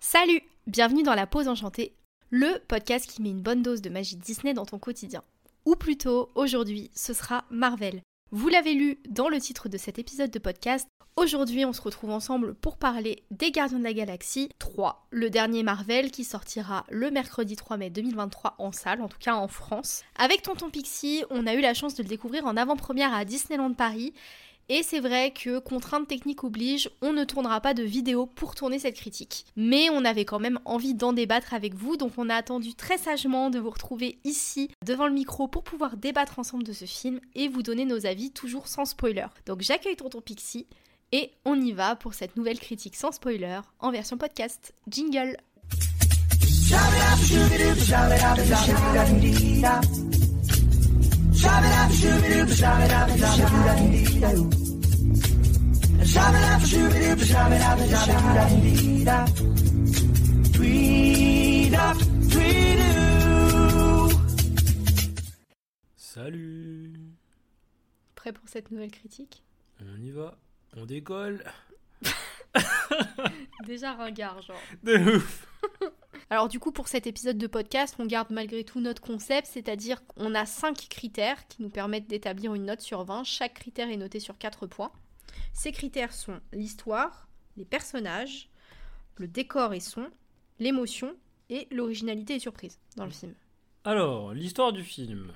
Salut Bienvenue dans La Pause Enchantée, le podcast qui met une bonne dose de magie Disney dans ton quotidien. Ou plutôt, aujourd'hui, ce sera Marvel. Vous l'avez lu dans le titre de cet épisode de podcast, Aujourd'hui, on se retrouve ensemble pour parler des Gardiens de la Galaxie 3, le dernier Marvel qui sortira le mercredi 3 mai 2023 en salle, en tout cas en France. Avec Tonton Pixie, on a eu la chance de le découvrir en avant-première à Disneyland Paris. Et c'est vrai que contrainte technique oblige, on ne tournera pas de vidéo pour tourner cette critique. Mais on avait quand même envie d'en débattre avec vous, donc on a attendu très sagement de vous retrouver ici devant le micro pour pouvoir débattre ensemble de ce film et vous donner nos avis toujours sans spoiler. Donc j'accueille Tonton Pixie. Et on y va pour cette nouvelle critique sans spoiler en version podcast. Jingle Salut Prêt pour cette nouvelle critique? On y va on décolle. Déjà ringard, genre. De ouf. Alors du coup, pour cet épisode de podcast, on garde malgré tout notre concept, c'est-à-dire qu'on a 5 critères qui nous permettent d'établir une note sur 20. Chaque critère est noté sur 4 points. Ces critères sont l'histoire, les personnages, le décor et son, l'émotion et l'originalité et surprise dans le film. Alors, l'histoire du film.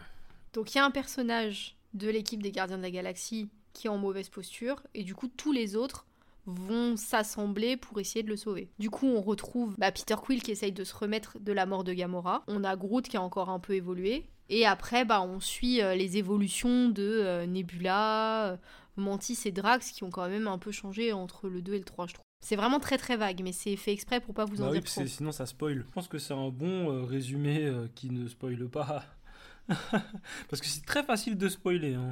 Donc il y a un personnage de l'équipe des Gardiens de la Galaxie qui est en mauvaise posture et du coup tous les autres vont s'assembler pour essayer de le sauver. Du coup, on retrouve bah, Peter Quill qui essaye de se remettre de la mort de Gamora. On a Groot qui a encore un peu évolué. Et après, bah, on suit euh, les évolutions de euh, Nebula, euh, Mantis et Drax qui ont quand même un peu changé entre le 2 et le 3, je trouve. C'est vraiment très très vague, mais c'est fait exprès pour pas vous en bah dire oui, trop. Sinon, ça spoil. Je pense que c'est un bon résumé qui ne spoile pas. Parce que c'est très facile de spoiler. Hein.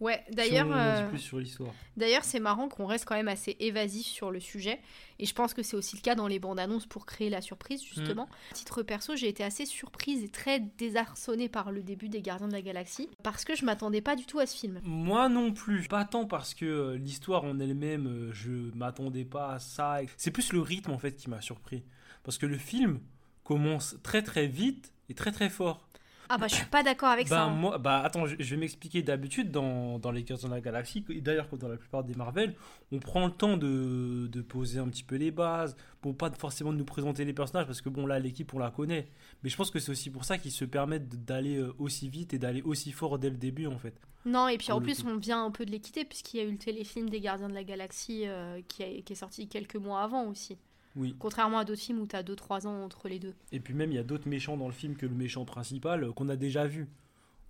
Ouais, d'ailleurs, euh, sur l'histoire. D'ailleurs, c'est marrant qu'on reste quand même assez évasif sur le sujet, et je pense que c'est aussi le cas dans les bandes annonces pour créer la surprise justement. Mm. Titre perso, j'ai été assez surprise et très désarçonnée par le début des Gardiens de la Galaxie, parce que je m'attendais pas du tout à ce film. Moi non plus, pas tant parce que euh, l'histoire en elle-même, euh, je m'attendais pas à ça. C'est plus le rythme en fait qui m'a surpris, parce que le film commence très très vite et très très fort. Ah bah je suis pas d'accord avec bah, ça. Hein. Moi, bah attends, je, vais m'expliquer. D'habitude, dans, dans les Gardiens de la Galaxie, et d'ailleurs dans la plupart des Marvel, on prend le temps de, de, poser un petit peu les bases, pour pas forcément nous présenter les personnages, parce que bon là, l'équipe, on la connaît. Mais je pense que c'est aussi pour ça qu'ils se permettent d'aller euh, aussi vite et d'aller aussi fort dès le début, en fait. Non, et puis en plus, on vient un peu de l'équité, puisqu'il y a eu le téléfilm des Gardiens de la Galaxie euh, qui, qui est sorti quelques mois avant aussi. Oui. Contrairement à d'autres films où tu as 2-3 ans entre les deux. Et puis même, il y a d'autres méchants dans le film que le méchant principal euh, qu'on a déjà vu.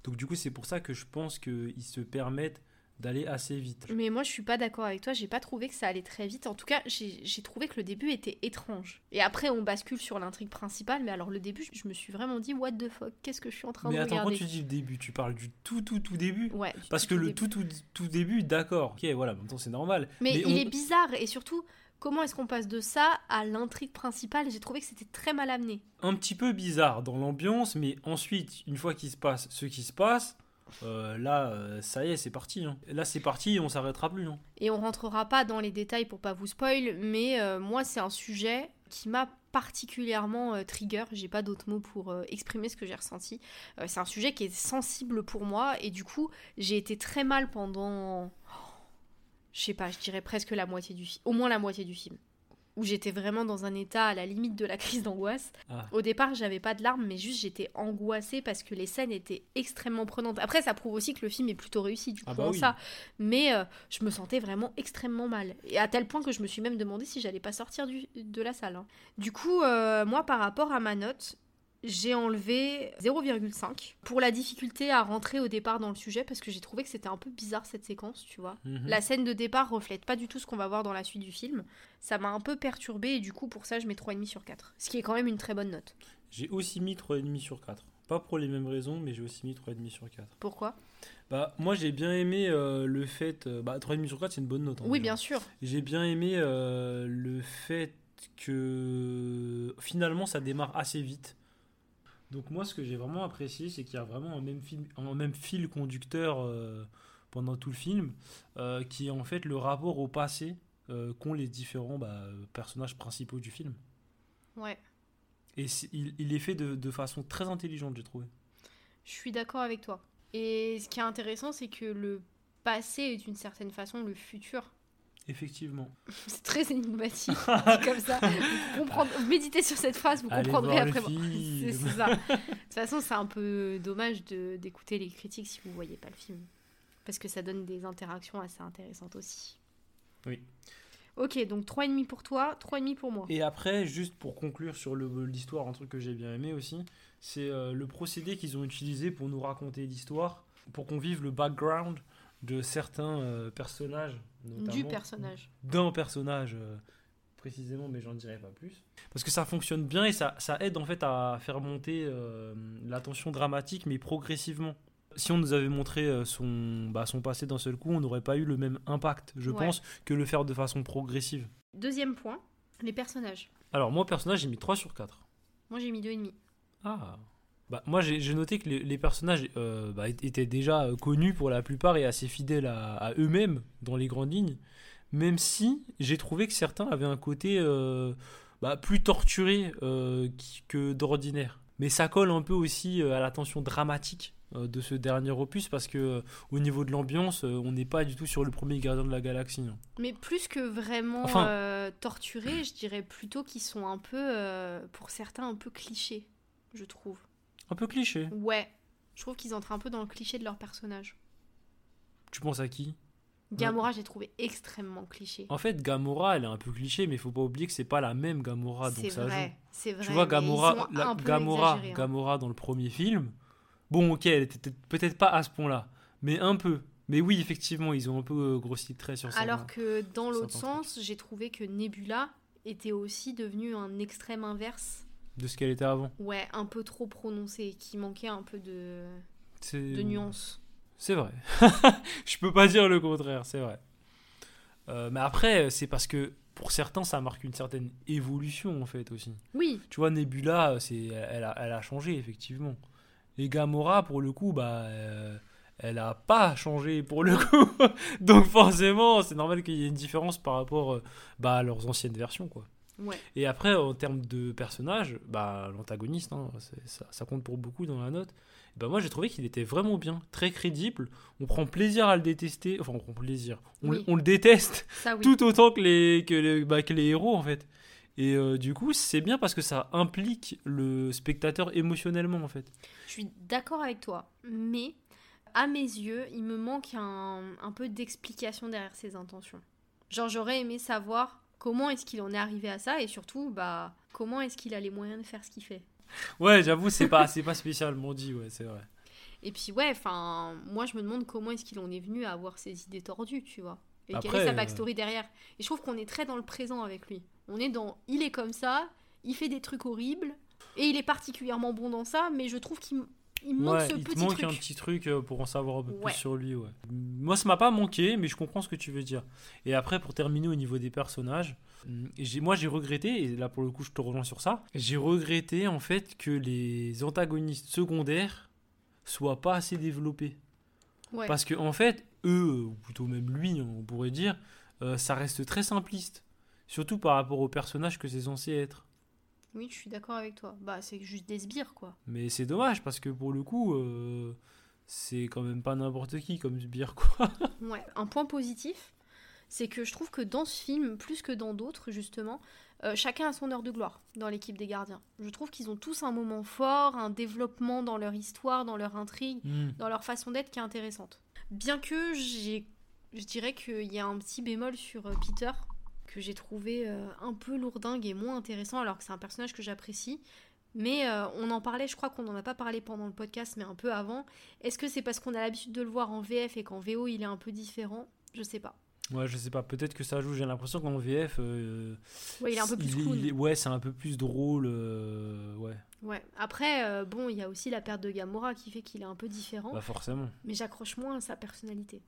Donc du coup, c'est pour ça que je pense qu'ils se permettent d'aller assez vite. Mais moi, je suis pas d'accord avec toi. J'ai pas trouvé que ça allait très vite. En tout cas, j'ai trouvé que le début était étrange. Et après, on bascule sur l'intrigue principale. Mais alors, le début, je me suis vraiment dit, what the fuck, qu'est-ce que je suis en train de regarder Mais attends, quand tu dis le début, tu parles du tout, tout, tout début Ouais. Parce que le tout, tout, tout début, d'accord. Ok, voilà, maintenant c'est normal. Mais, il est bizarre. Et surtout, comment est-ce qu'on passe de ça à l'intrigue principale? J'ai trouvé que c'était très mal amené. Un petit peu bizarre dans l'ambiance, mais ensuite, une fois qu'il se passe ce qui se passe, euh, là, euh, ça y est, c'est parti. Hein. Là, c'est parti, on s'arrêtera plus. Hein. Et on rentrera pas dans les détails pour pas vous spoil, mais euh, moi, c'est un sujet qui m'a particulièrement trigger. J'ai pas d'autres mots pour exprimer ce que j'ai ressenti. c'est un sujet qui est sensible pour moi, et du coup, j'ai été très mal pendant je sais pas, je dirais presque la moitié du film, au moins la moitié du film, où j'étais vraiment dans un état à la limite de la crise d'angoisse. Ah. Au départ, j'avais pas de larmes, mais juste j'étais angoissée parce que les scènes étaient extrêmement prenantes. Après, ça prouve aussi que le film est plutôt réussi, du ah coup, bah ça. Mais euh, je me sentais vraiment extrêmement mal. Et à tel point que je me suis même demandé si j'allais pas sortir du, de la salle. Hein. Du coup, euh, moi, par rapport à ma note, j'ai enlevé 0,5 pour la difficulté à rentrer au départ dans le sujet parce que j'ai trouvé que c'était un peu bizarre cette séquence, tu vois. Mhm. La scène de départ reflète pas du tout ce qu'on va voir dans la suite du film. Ça m'a un peu perturbé et du coup pour ça je mets 3,5 sur 4. Ce qui est quand même une très bonne note. J'ai aussi mis 3,5 sur 4. Pas pour les mêmes raisons, mais j'ai aussi mis 3,5 sur 4. Pourquoi? Bah, moi j'ai bien aimé euh, le fait. Euh, bah, 3,5 sur 4 c'est une bonne note. Hein, oui, bien sûr. J'ai bien aimé euh, le fait que finalement ça démarre assez vite. Donc moi, ce que j'ai vraiment apprécié, c'est qu'il y a vraiment un même, film, un même fil conducteur euh, pendant tout le film, euh, qui est en fait le rapport au passé euh, qu'ont les différents bah, personnages principaux du film. Ouais. Et il, il est fait de, de façon très intelligente, j'ai trouvé. Je suis d'accord avec toi. Et ce qui est intéressant, c'est que le passé est d'une certaine façon le futur. Effectivement. C'est très énigmatique, comme ça. Vous méditez sur cette phrase, vous Allez comprendrez après. C'est ça. De toute façon, c'est un peu dommage de- d'écouter les critiques si vous voyez pas le film. Parce que ça donne des interactions assez intéressantes aussi. Oui. Ok, donc 3,5 pour toi, 3,5 pour moi. Et après, juste pour conclure sur l'histoire, un truc que j'ai bien aimé aussi, c'est euh, le procédé qu'ils ont utilisé pour nous raconter l'histoire, pour qu'on vive le background de certains euh, personnages. Du personnage. D'un personnage euh, précisément, mais j'en dirai pas plus. Parce que ça fonctionne bien et ça, ça aide en fait à faire monter euh, la tension dramatique, mais progressivement. Si on nous avait montré euh, son, bah, son passé d'un seul coup, on n'aurait pas eu le même impact, je Ouais. pense, que le faire de façon progressive. Deuxième point, les personnages. Alors, moi, personnage, j'ai mis 3 sur 4. Moi j'ai mis 2,5. Ah. Bah, moi, j'ai noté que les, les personnages euh, bah, étaient déjà euh, connus pour la plupart et assez fidèles à, à eux-mêmes dans les grandes lignes. Même si j'ai trouvé que certains avaient un côté euh, bah, plus torturé euh, que d'ordinaire. Mais ça colle un peu aussi à la tension dramatique de ce dernier opus parce que au niveau de l'ambiance, on n'est pas du tout sur le premier gardien de la galaxie. hein. Mais plus que vraiment Enfin- torturés, je dirais plutôt qu'ils sont un peu, pour certains, un peu clichés, je trouve. Un peu cliché. Ouais, je trouve qu'ils entrent un peu dans le cliché de leur personnage. Tu penses à qui? Gamora, j'ai trouvé extrêmement cliché. En fait, Gamora, elle est un peu cliché, mais il faut pas oublier que c'est pas la même Gamora, donc c'est ça vrai, c'est vrai. Tu vois, Gamora, la- Gamora, hein. Gamora dans le premier film, bon, ok, elle était peut-être- pas à ce point-là, mais un peu. Mais oui, effectivement, ils ont un peu euh, grossi le trait sur ça. Alors que dans l'autre sens, j'ai trouvé que Nebula était aussi devenue un extrême inverse. De ce qu'elle était avant. Ouais, un peu trop prononcé, qui manquait un peu de, de nuances. C'est vrai. Je peux pas dire le contraire, c'est vrai. Euh, mais après, c'est parce que pour certains, ça marque une certaine évolution en fait aussi. Oui, Tu vois, Nebula, c'est, elle, a, elle a changé effectivement. Et Gamora, pour le coup, bah, euh, elle a pas changé pour le coup. Donc forcément, c'est normal qu'il y ait une différence par rapport euh, bah, à leurs anciennes versions, quoi. Ouais. Et après, en termes de personnage, bah, l'antagoniste, hein, ça, ça compte pour beaucoup dans la note. Bah, moi, j'ai trouvé qu'il était vraiment bien, très crédible. On prend plaisir à le détester. Enfin, on prend plaisir. On, Oui. on le déteste Ça oui. tout autant que les, que les, bah, que les héros, en fait. Et euh, du coup, c'est bien parce que ça implique le spectateur émotionnellement, en fait. Je suis d'accord avec toi, mais à mes yeux, il me manque un, un peu d'explication derrière ses intentions. Genre, j'aurais aimé savoir comment est-ce qu'il en est arrivé à ça et surtout, bah, comment est-ce qu'il a les moyens de faire ce qu'il fait. Ouais, j'avoue, c'est pas, c'est pas spécialement dit, ouais, c'est vrai. Et puis, ouais, enfin, moi, je me demande comment est-ce qu'il en est venu à avoir ces idées tordues, tu vois. Et quelle est sa euh, backstory derrière. Et je trouve qu'on est très dans le présent avec lui. On est dans, il est comme ça, il fait des trucs horribles, et il est particulièrement bon dans ça, mais je trouve qu'il il manque Ouais, ce il te petit manque truc. un petit truc euh, pour en savoir un peu Ouais. plus sur lui, ouais. Moi, ça m'a pas manqué, mais je comprends ce que tu veux dire. Et après, pour terminer au niveau des personnages, hum, moi j'ai regretté, et là pour le coup je te rejoins sur ça, j'ai regretté en fait que les antagonistes secondaires soient pas assez développés. Ouais. Parce que en fait, eux, ou plutôt même lui, on pourrait dire, euh, ça reste très simpliste. Surtout par rapport au personnage que c'est censé être. Oui, je suis d'accord avec toi. Bah, c'est juste des sbires, quoi. Mais c'est dommage parce que pour le coup, euh, c'est quand même pas n'importe qui comme sbire quoi. Ouais. Un point positif, c'est que je trouve que dans ce film, plus que dans d'autres, justement, euh, chacun a son heure de gloire dans l'équipe des gardiens. Je trouve qu'ils ont tous un moment fort, un développement dans leur histoire, dans leur intrigue, Hmm. dans leur façon d'être qui est intéressante. Bien que j'ai, je dirais qu'il y a un petit bémol sur euh, Peter que j'ai trouvé euh, un peu lourdingue et moins intéressant alors que c'est un personnage que j'apprécie. Mais euh, on en parlait, je crois qu'on n'en a pas parlé pendant le podcast, mais un peu avant. Est-ce que c'est parce qu'on a l'habitude de le voir en VF et qu'en VO il est un peu différent? Je sais pas. Ouais, je sais pas, peut-être que ça joue. J'ai l'impression qu'en VF, euh, Ouais, il est un peu plus il cool. il ouais, c'est un peu plus drôle. euh, ouais, Ouais. Après, bon, il y a aussi la perte de Gamora qui fait qu'il est un peu différent, bah forcément. mais j'accroche moins à sa personnalité.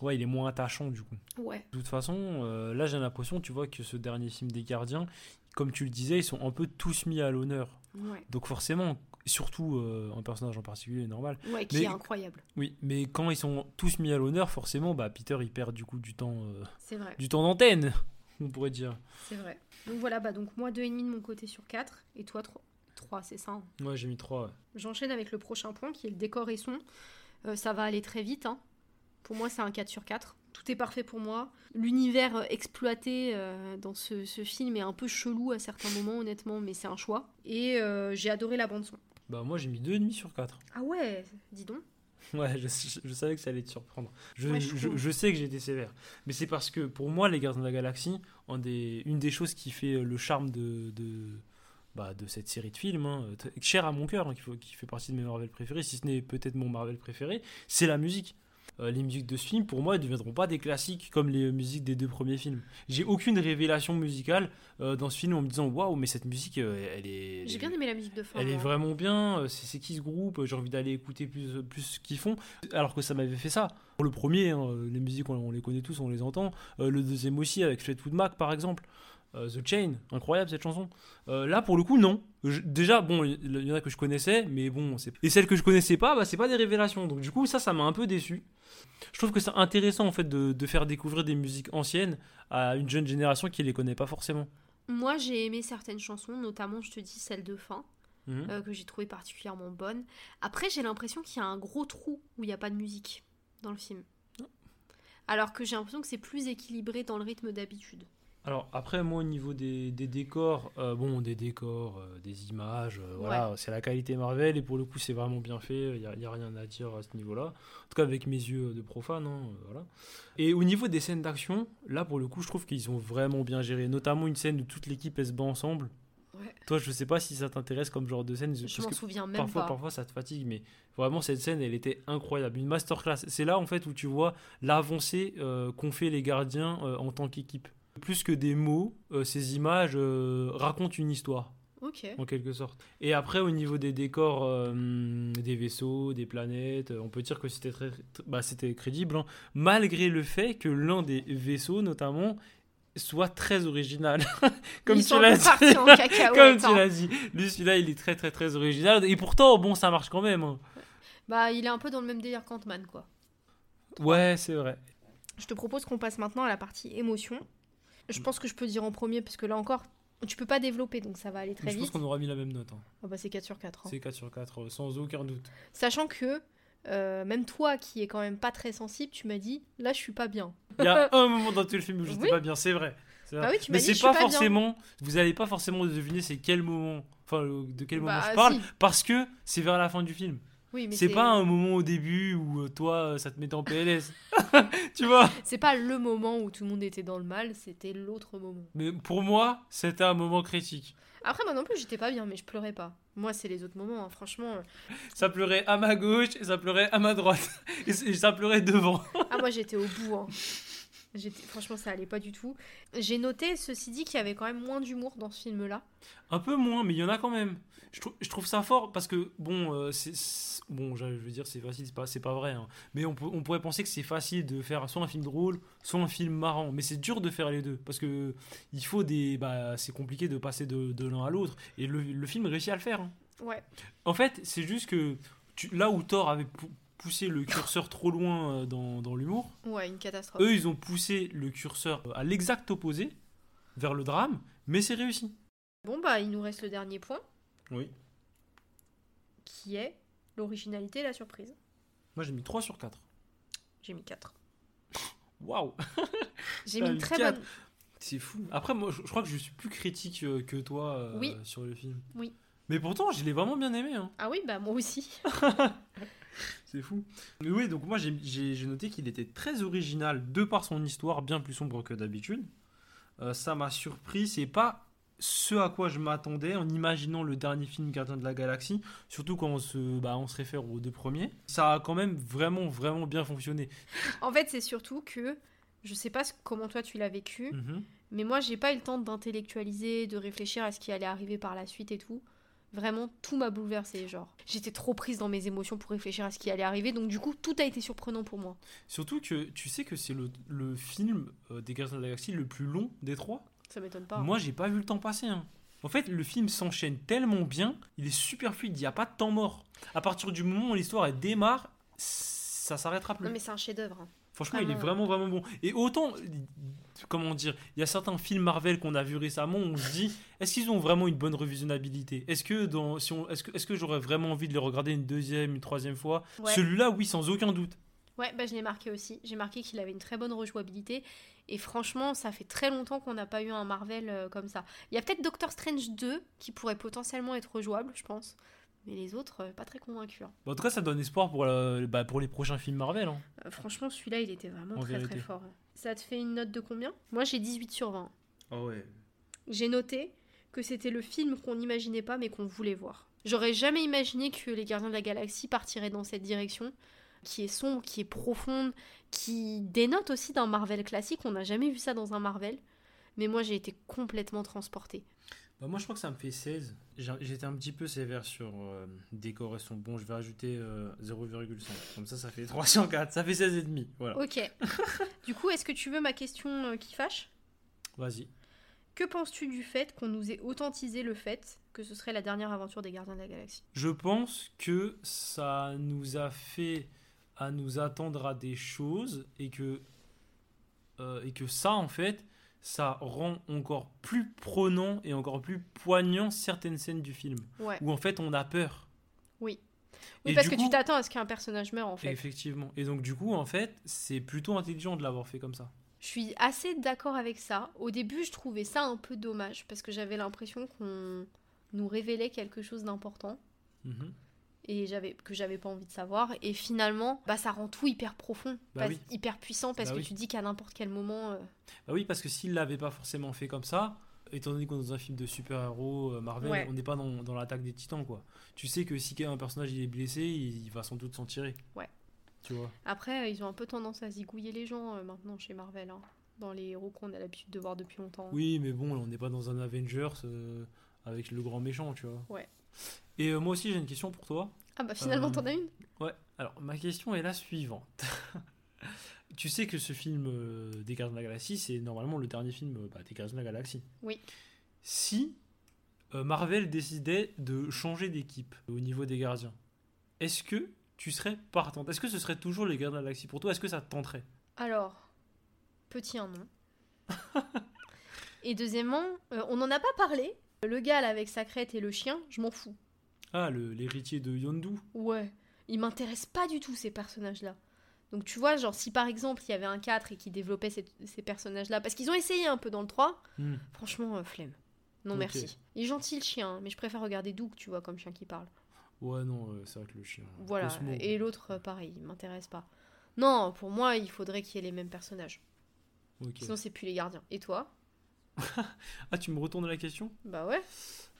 Ouais, il est moins attachant du coup. Ouais. De toute façon, euh, là j'ai l'impression, tu vois, que ce dernier film des gardiens, comme tu le disais, ils sont un peu tous mis à l'honneur. Ouais. Donc forcément, surtout euh, un personnage en particulier, normal. Ouais, qui Mais- est incroyable. Oui, mais quand ils sont tous mis à l'honneur, forcément, bah, Peter il perd du coup du temps, euh, C'est vrai. du temps d'antenne, on pourrait dire. C'est vrai. Donc voilà, bah donc moi 2,5 de mon côté sur 4 et toi 3. 3, c'est ça. hein. Ouais, j'ai mis 3. J'enchaîne avec le prochain point qui est le décor et son. Euh, ça va aller très vite. hein. Pour moi, c'est un 4 sur 4. Tout est parfait pour moi. L'univers euh, exploité euh, dans ce, ce film est un peu chelou à certains moments, honnêtement, mais c'est un choix. Et euh, j'ai adoré la bande-son. Bah moi j'ai mis 2,5 sur 4. Ah ouais, dis donc. Ouais, je, je savais que ça allait te surprendre. Je, Ouais, sais que j'ai été sévère. Mais c'est parce que pour moi, les Gardiens de la Galaxie, un des, une des choses qui fait le charme de, de, bah, de cette série de films, hein, cher à mon cœur, hein, qui, qui fait partie de mes Marvel préférés, si ce n'est peut-être mon Marvel préféré, c'est la musique. Euh, les musiques de ce film, pour moi, ne deviendront pas des classiques comme les musiques des deux premiers films. J'ai aucune révélation musicale euh, dans ce film en me disant waouh, mais cette musique, euh, elle est. J'ai bien aimé la musique de fin. elle est moi. vraiment bien, c'est qui ce groupe, j'ai envie d'aller écouter plus, plus ce qu'ils font, alors que ça m'avait fait ça. Pour le premier, hein, les musiques on, on les connaît tous, on les entend. Le deuxième aussi avec Fleetwood Mac par exemple. Euh, The Chain, incroyable cette chanson. Euh, là pour le coup non. Je- déjà bon, il y, en a que je connaissais, mais bon, c'est- et celles que je connaissais pas, bah, c'est pas des révélations. Donc du coup ça, ça m'a un peu déçu. Je trouve que c'est intéressant en fait de, de faire découvrir des musiques anciennes à une jeune génération qui les connaît pas forcément. Moi, j'ai aimé certaines chansons, notamment, je te dis, celle de fin, Mhm. euh, que j'ai trouvé particulièrement bonne. Après, j'ai l'impression qu'il y a un gros trou où il n'y a pas de musique dans le film. Alors que j'ai l'impression que c'est plus équilibré dans le rythme d'habitude. Alors après moi au niveau des, des décors, euh, bon des décors, euh, des images, euh, voilà, c'est la qualité Marvel et pour le coup c'est vraiment bien fait, il n'y a, rien à dire à ce niveau-là. En tout cas avec mes yeux de profane, hein, voilà. Et au niveau des scènes d'action, là pour le coup je trouve qu'ils ont vraiment bien géré, notamment une scène où toute l'équipe elle se bat ensemble. Ouais. Toi je sais pas si ça t'intéresse comme genre de scène, Je m'en souviens même parfois, pas. parfois ça te fatigue, mais vraiment cette scène elle était incroyable, une masterclass. C'est là en fait où tu vois l'avancée qu'ont fait les gardiens en tant qu'équipe. Plus que des mots, euh, ces images euh, racontent une histoire Ok. en quelque sorte. Et après au niveau des décors, euh, des vaisseaux, des planètes, on peut dire que c'était très, bah, c'était crédible, hein, malgré le fait que l'un des vaisseaux notamment soit très original. Comme Ils tu l'as dit. en Comme tu l'as dit. Lui, celui-là, il est très, très, très original. Et pourtant, bon, ça marche quand même. hein. Bah, il est un peu dans le même délire qu'Ant-Man, quoi. Ouais, c'est vrai. Je te propose qu'on passe maintenant à la partie émotion. Je pense que je peux dire en premier, parce que là encore, tu peux pas développer, donc ça va aller très Mais je pense vite. qu'on aura mis la même note. hein. Ah bah, c'est 4 sur 4. hein. C'est 4 sur 4, euh, sans aucun doute. Sachant que, euh, même toi qui est quand même pas très sensible, tu m'as dit, là je suis pas bien. Il y a un moment dans tout le film où j'étais Oui. pas bien, c'est vrai. Bah oui, tu Mais m'as dit, c'est pas, pas bien. forcément. Vous allez pas forcément deviner c'est quel moment. Enfin, de quel moment Bah, je parle. si. Parce que c'est vers la fin du film. Oui, C'est pas un moment au début où euh, toi, euh, ça te mettait en PLS. tu vois c'est pas le moment où tout le monde était dans le mal, c'était l'autre moment. Mais pour moi, c'était un moment critique. Après, moi non plus, j'étais pas bien, mais je pleurais pas. Moi, c'est les autres moments, hein, franchement. Ça pleurait à ma gauche et ça pleurait à ma droite. Et, ça pleurait devant. Ah, moi j'étais au bout. hein. J'étais- Franchement, ça allait pas du tout. J'ai noté, ceci dit, qu'il y avait quand même moins d'humour dans ce film-là. Un peu moins, mais il y en a quand même. Je, trou- je trouve ça fort parce que, bon, euh, c'est, bon je veux dire, c'est facile, c'est pas, c'est pas vrai. hein. Mais on, pourrait penser que c'est facile de faire soit un film drôle, soit un film marrant. Mais c'est dur de faire les deux parce que il faut des. Bah, c'est compliqué de passer de, de l'un à l'autre. Et le, le film réussit à le faire. hein. Ouais. En fait, c'est juste que tu- là où Thor avait pou- poussé le curseur trop loin euh, dans, dans l'humour, Ouais, une catastrophe. eux, ils ont poussé le curseur à l'exact opposé, vers le drame, mais c'est réussi. Bon, bah, il nous reste le dernier point, Oui. qui est l'originalité et la surprise. Moi, j'ai mis 3 sur 4. J'ai mis 4. Waouh J'ai mis une très bonne. C'est fou. Après, moi, je, je crois que je suis plus critique euh, que toi euh, Oui. sur le film. Oui. Mais pourtant, je l'ai vraiment bien aimé. hein. Ah oui, bah moi aussi. C'est fou. Mais oui, donc moi, j'ai noté qu'il était très original de par son histoire, bien plus sombre que d'habitude. Euh, ça m'a surpris. C'est pas ce à quoi je m'attendais en imaginant le dernier film Gardien de la Galaxie, surtout quand on se, bah, on se réfère aux deux premiers. Ça a quand même vraiment, vraiment bien fonctionné. En fait, c'est surtout que je sais pas comment toi tu l'as vécu, Mhm. mais moi j'ai pas eu le temps d'intellectualiser, de réfléchir à ce qui allait arriver par la suite et tout. Vraiment, tout m'a bouleversé, genre. J'étais trop prise dans mes émotions pour réfléchir à ce qui allait arriver, donc du coup, tout a été surprenant pour moi. Surtout que tu sais que c'est le, le film euh, des Gardiens de la Galaxie le plus long des trois? Ça m'étonne pas. Moi, j'ai pas vu le temps passer. hein. En fait, le film s'enchaîne tellement bien, il est super fluide, il n'y a pas de temps mort. À partir du moment où l'histoire elle démarre, ça s'arrêtera plus. Non, mais c'est un chef-d'œuvre. hein. Franchement, il est Vraiment. vraiment, vraiment bon. Et autant, comment dire, il y a certains films Marvel qu'on a vus récemment, on se dit, est-ce qu'ils ont vraiment une bonne revisionnabilité? Est-ce que, dans, si on, est-ce que, est-ce que j'aurais vraiment envie de les regarder une deuxième, une troisième fois? Ouais. Celui-là, oui, sans aucun doute. Ouais, bah, je l'ai marqué aussi. J'ai marqué qu'il avait une très bonne rejouabilité. Et franchement, ça fait très longtemps qu'on n'a pas eu un Marvel euh, comme ça. Il y a peut-être Doctor Strange 2 qui pourrait potentiellement être rejouable, je pense. Mais les autres, euh, pas très convaincus. hein. Bon, en tout cas, ça donne espoir pour, bah, pour les prochains films Marvel. hein. Euh, franchement, celui-là, il était vraiment En très vérité. très fort. Ça te fait une note de combien? Moi, j'ai 18 sur 20. Ah ouais. J'ai noté que c'était le film qu'on n'imaginait pas mais qu'on voulait voir. J'aurais jamais imaginé que les Gardiens de la Galaxie partiraient dans cette direction, qui est sombre, qui est profonde, qui dénote aussi d'un Marvel classique. On n'a jamais vu ça dans un Marvel. Mais moi, j'ai été complètement transportée. Bah, moi, je crois que ça me fait 16. J'ai- J'étais un petit peu sévère sur euh, décor et son bon. Je vais rajouter euh, 0,5. Comme ça, ça fait 3 sur 4. Ça fait 16,5. Voilà. Ok. du coup, est-ce que tu veux ma question euh, qui fâche? Vas-y. Que penses-tu du fait qu'on nous ait authentisé le fait que ce serait la dernière aventure des Gardiens de la Galaxie? Je pense que ça nous a fait à nous attendre à des choses et que, euh, et que ça, en fait, ça rend encore plus prenant et encore plus poignant certaines scènes du film. Ouais. Où en fait, on a peur. Oui. Et Oui, parce que tu t'attends à ce qu'un personnage meure en fait. Effectivement. Et donc, du coup, en fait, c'est plutôt intelligent de l'avoir fait comme ça. Je suis assez d'accord avec ça. Au début, je trouvais ça un peu dommage parce que j'avais l'impression qu'on nous révélait quelque chose d'important Mhm. Et j'avais que j'avais pas envie de savoir. Et finalement, bah ça rend tout hyper profond, Bah oui. hyper puissant parce Bah que oui. tu dis qu'à n'importe quel moment. euh, Bah oui, parce que s'il l'avait pas forcément fait comme ça, étant donné qu'on est dans un film de super-héros euh, Marvel, Ouais. on n'est pas dans, dans l'attaque des titans, quoi. Tu sais que si un personnage il est blessé, il, il va sans doute s'en tirer. Ouais. Tu vois. Après, euh, ils ont un peu tendance à zigouiller les gens euh, maintenant chez Marvel, hein, dans les héros qu'on a l'habitude de voir depuis longtemps. Oui, mais bon, on n'est pas dans un Avengers euh, avec le grand méchant, tu vois. Ouais. Et euh, moi aussi, j'ai une question pour toi. Ah bah finalement, Euh, t'en as une? Ouais. Alors, ma question est la suivante. tu sais que ce film euh, des Gardiens de la Galaxie, c'est normalement le dernier film bah, des Gardiens de la Galaxie. Oui. Si Marvel décidait de changer d'équipe au niveau des gardiens, est-ce que tu serais partante? Est-ce que ce serait toujours les Gardiens de la Galaxie? Pour toi Est-ce que ça te tenterait? Alors, petit un non. et deuxièmement, euh, on n'en a pas parlé. Le gars là avec sa crête et le chien, je m'en fous. Ah, le- l'héritier de Yondu Ouais, ils m'intéressent pas du tout ces personnages-là. Donc tu vois, genre si par exemple il y avait un 4 et qui développait ces, ces personnages-là, parce qu'ils ont essayé un peu dans le 3, Hmm. franchement, euh, flemme. Non merci. Il est gentil le chien, hein, mais je préfère regarder Doug, tu vois, comme chien qui parle. Ouais, non, euh, c'est vrai que le chien. Voilà, Cosmo. et l'autre, euh, pareil, il m'intéresse pas. Non, pour moi, il faudrait qu'il y ait les mêmes personnages. Ok. Sinon, c'est plus les gardiens. Et toi? Ah, tu me retournes la question? Bah ouais.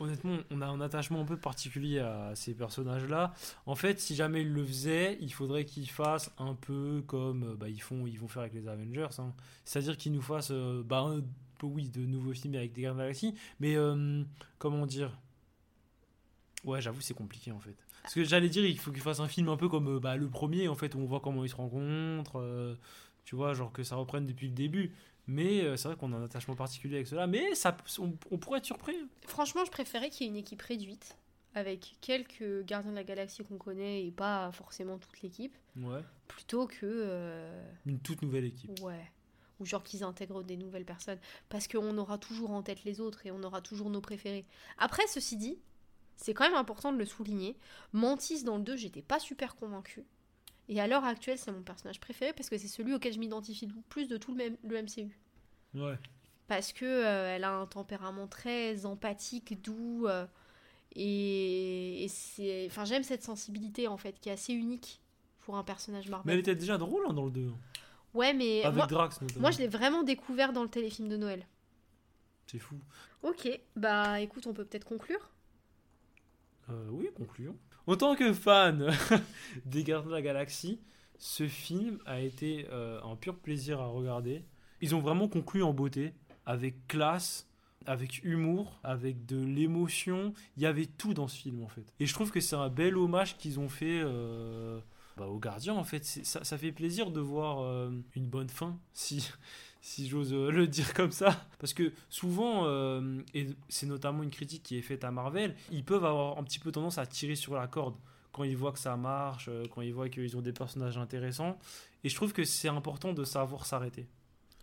Honnêtement, on a un attachement un peu particulier à ces personnages-là. En fait, si jamais ils le faisaient, il faudrait qu'ils fassent un peu comme euh, bah, ils, font, ils vont faire avec les Avengers. hein. C'est-à-dire qu'ils nous fassent, euh, bah, un- oui, de nouveaux films avec des Gardiens de la Galaxie. Mais euh, comment dire? Ouais, j'avoue, c'est compliqué en fait. Parce que j'allais dire, il faut qu'ils fassent un film un peu comme bah, le premier, en fait, où on voit comment ils se rencontrent. euh, tu vois, genre que ça reprenne depuis le début. Mais euh, c'est vrai qu'on a un attachement particulier avec cela. Mais ça, on, on pourrait être surpris. Franchement, je préférais qu'il y ait une équipe réduite, avec quelques gardiens de la galaxie qu'on connaît et pas forcément toute l'équipe, Ouais. plutôt que. euh, Une toute nouvelle équipe. Ouais. Ou genre qu'ils intègrent des nouvelles personnes. Parce qu'on aura toujours en tête les autres et on aura toujours nos préférés. Après, ceci dit, c'est quand même important de le souligner. Mantis dans le 2, j'étais pas super convaincue. Et à l'heure actuelle, c'est mon personnage préféré parce que c'est celui auquel je m'identifie le plus de tout le, même- le MCU. Ouais. Parce que euh, elle a un tempérament très empathique, doux. euh, et, et c'est. Enfin, j'aime cette sensibilité en fait, qui est assez unique pour un personnage Mais Marvel. elle était déjà drôle hein, dans le 2. Ouais, mais Avec moi, Drax notamment. moi, je l'ai vraiment découvert dans le téléfilm de Noël. C'est fou. Ok, bah écoute, on peut peut-être conclure. Euh, oui, concluons. En tant que fan des Gardiens de la Galaxie, ce film a été euh, un pur plaisir à regarder. Ils ont vraiment conclu en beauté, avec classe. avec humour, avec de l'émotion. Il y avait tout dans ce film en fait. Et je trouve que c'est un bel hommage qu'ils ont fait euh, bah, aux gardiens en fait. Ça, fait plaisir de voir euh, une bonne fin, si, si j'ose euh, le dire comme ça. Parce que souvent, et c'est notamment une critique qui est faite à Marvel, ils peuvent avoir un petit peu tendance à tirer sur la corde quand ils voient que ça marche, quand ils voient qu'ils ont des personnages intéressants. Et je trouve que c'est important de savoir s'arrêter.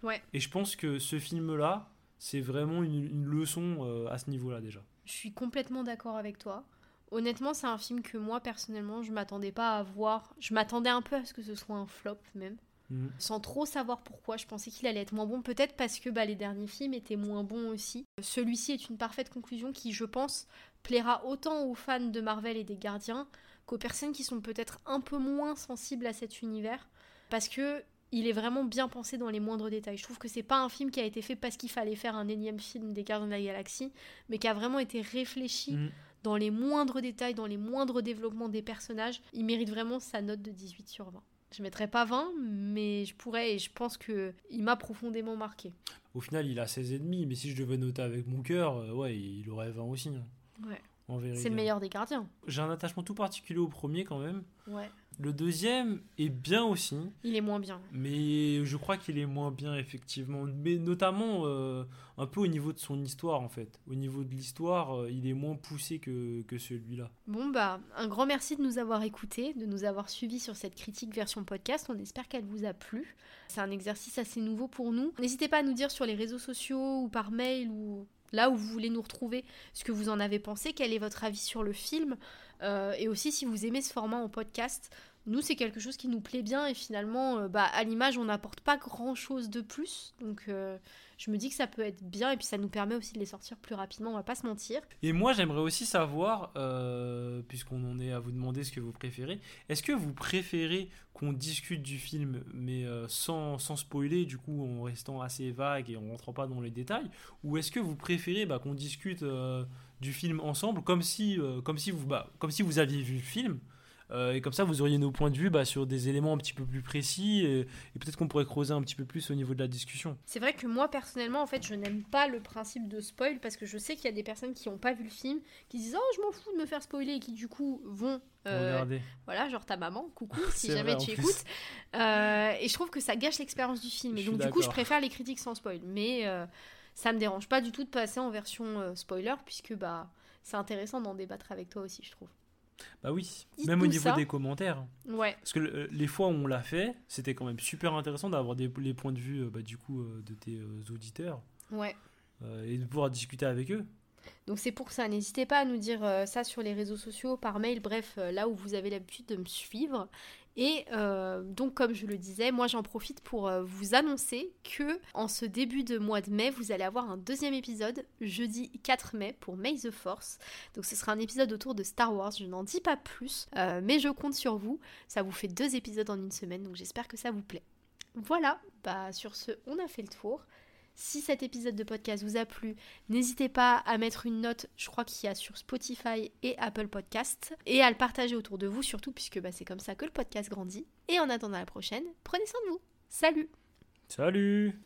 Ouais. Et je pense que ce film-là, c'est vraiment une, leçon euh, à ce niveau-là déjà. Je suis complètement d'accord avec toi. Honnêtement, c'est un film que moi personnellement, je m'attendais pas à voir. Je m'attendais un peu à ce que ce soit un flop même. Mhm. Sans trop savoir pourquoi, je pensais qu'il allait être moins bon. Peut-être parce que bah, les derniers films étaient moins bons aussi. Celui-ci est une parfaite conclusion qui, je pense, plaira autant aux fans de Marvel et des Gardiens qu'aux personnes qui sont peut-être un peu moins sensibles à cet univers. Parce que il est vraiment bien pensé dans les moindres détails. Je trouve que c'est pas un film qui a été fait parce qu'il fallait faire un énième film des Gardiens de la Galaxie, mais qui a vraiment été réfléchi mm. dans les moindres détails, dans les moindres développements des personnages. Il mérite vraiment sa note de 18 sur 20. Je mettrais pas 20, mais je pourrais et je pense que il m'a profondément marqué. Au final, il a 16,5, mais si je devais noter avec mon cœur, euh, ouais, il aurait 20 aussi. Hein. Ouais. C'est le meilleur des gardiens. J'ai un attachement tout particulier au premier quand même. Ouais. Le deuxième est bien aussi. Il est moins bien. Mais je crois qu'il est moins bien, effectivement. Mais notamment euh, un peu au niveau de son histoire, en fait. Au niveau de l'histoire, euh, il est moins poussé que, que celui-là. Bon, bah, un grand merci de nous avoir écoutés, de nous avoir suivis sur cette critique version podcast. On espère qu'elle vous a plu. C'est un exercice assez nouveau pour nous. N'hésitez pas à nous dire sur les réseaux sociaux ou par mail ou là où vous voulez nous retrouver, ce que vous en avez pensé, quel est votre avis sur le film, euh, et aussi si vous aimez ce format en podcast. Nous, c'est quelque chose qui nous plaît bien et finalement, euh, bah, à l'image, on n'apporte pas grand-chose de plus. Donc, euh, je me dis que ça peut être bien et puis ça nous permet aussi de les sortir plus rapidement, on va pas se mentir. Et moi, j'aimerais aussi savoir, puisqu'on en est à vous demander ce que vous préférez, est-ce que vous préférez qu'on discute du film, mais sans, sans, spoiler, du coup, en restant assez vague et en rentrant pas dans les détails, ou est-ce que vous préférez bah, qu'on discute du film ensemble, euh, bah, comme si vous aviez vu le film. Euh, et comme ça, vous auriez nos points de vue bah, sur des éléments un petit peu plus précis et, peut-être qu'on pourrait creuser un petit peu plus au niveau de la discussion. C'est vrai que moi, personnellement, en fait, je n'aime pas le principe de spoil parce que je sais qu'il y a des personnes qui n'ont pas vu le film qui disent Oh, je m'en fous de me faire spoiler et qui, du coup, vont. Euh. Voilà, genre ta maman, coucou, si jamais tu écoutes. et je trouve que ça gâche l'expérience du film. Et donc, du coup, je préfère les critiques sans spoil. Mais ça me dérange pas du tout de passer en version euh, spoiler, puisque bah, c'est intéressant d'en débattre avec toi aussi, je trouve. Bah oui, même au niveau des commentaires. Ouais. Parce que euh, les fois où on l'a fait, c'était quand même super intéressant d'avoir les points de vue euh, bah, du coup de tes auditeurs. Ouais. et de pouvoir discuter avec eux. Donc c'est pour ça, n'hésitez pas à nous dire ça sur les réseaux sociaux, par mail, bref, là où vous avez l'habitude de me suivre. Et euh, donc, comme je le disais, moi j'en profite pour euh, vous annoncer que en ce début de mois de mai, vous allez avoir un deuxième épisode jeudi 4 mai pour May the Force. Donc, ce sera un épisode autour de Star Wars. Je n'en dis pas plus, euh, mais je compte sur vous. Ça vous fait deux épisodes en une semaine, donc j'espère que ça vous plaît. Voilà, bah sur ce, on a fait le tour. Si cet épisode de podcast vous a plu, n'hésitez pas à mettre une note, je crois qu'il y a sur Spotify et Apple Podcast, et à le partager autour de vous surtout, puisque bah, c'est comme ça que le podcast grandit. Et en attendant la prochaine, prenez soin de vous. Salut Salut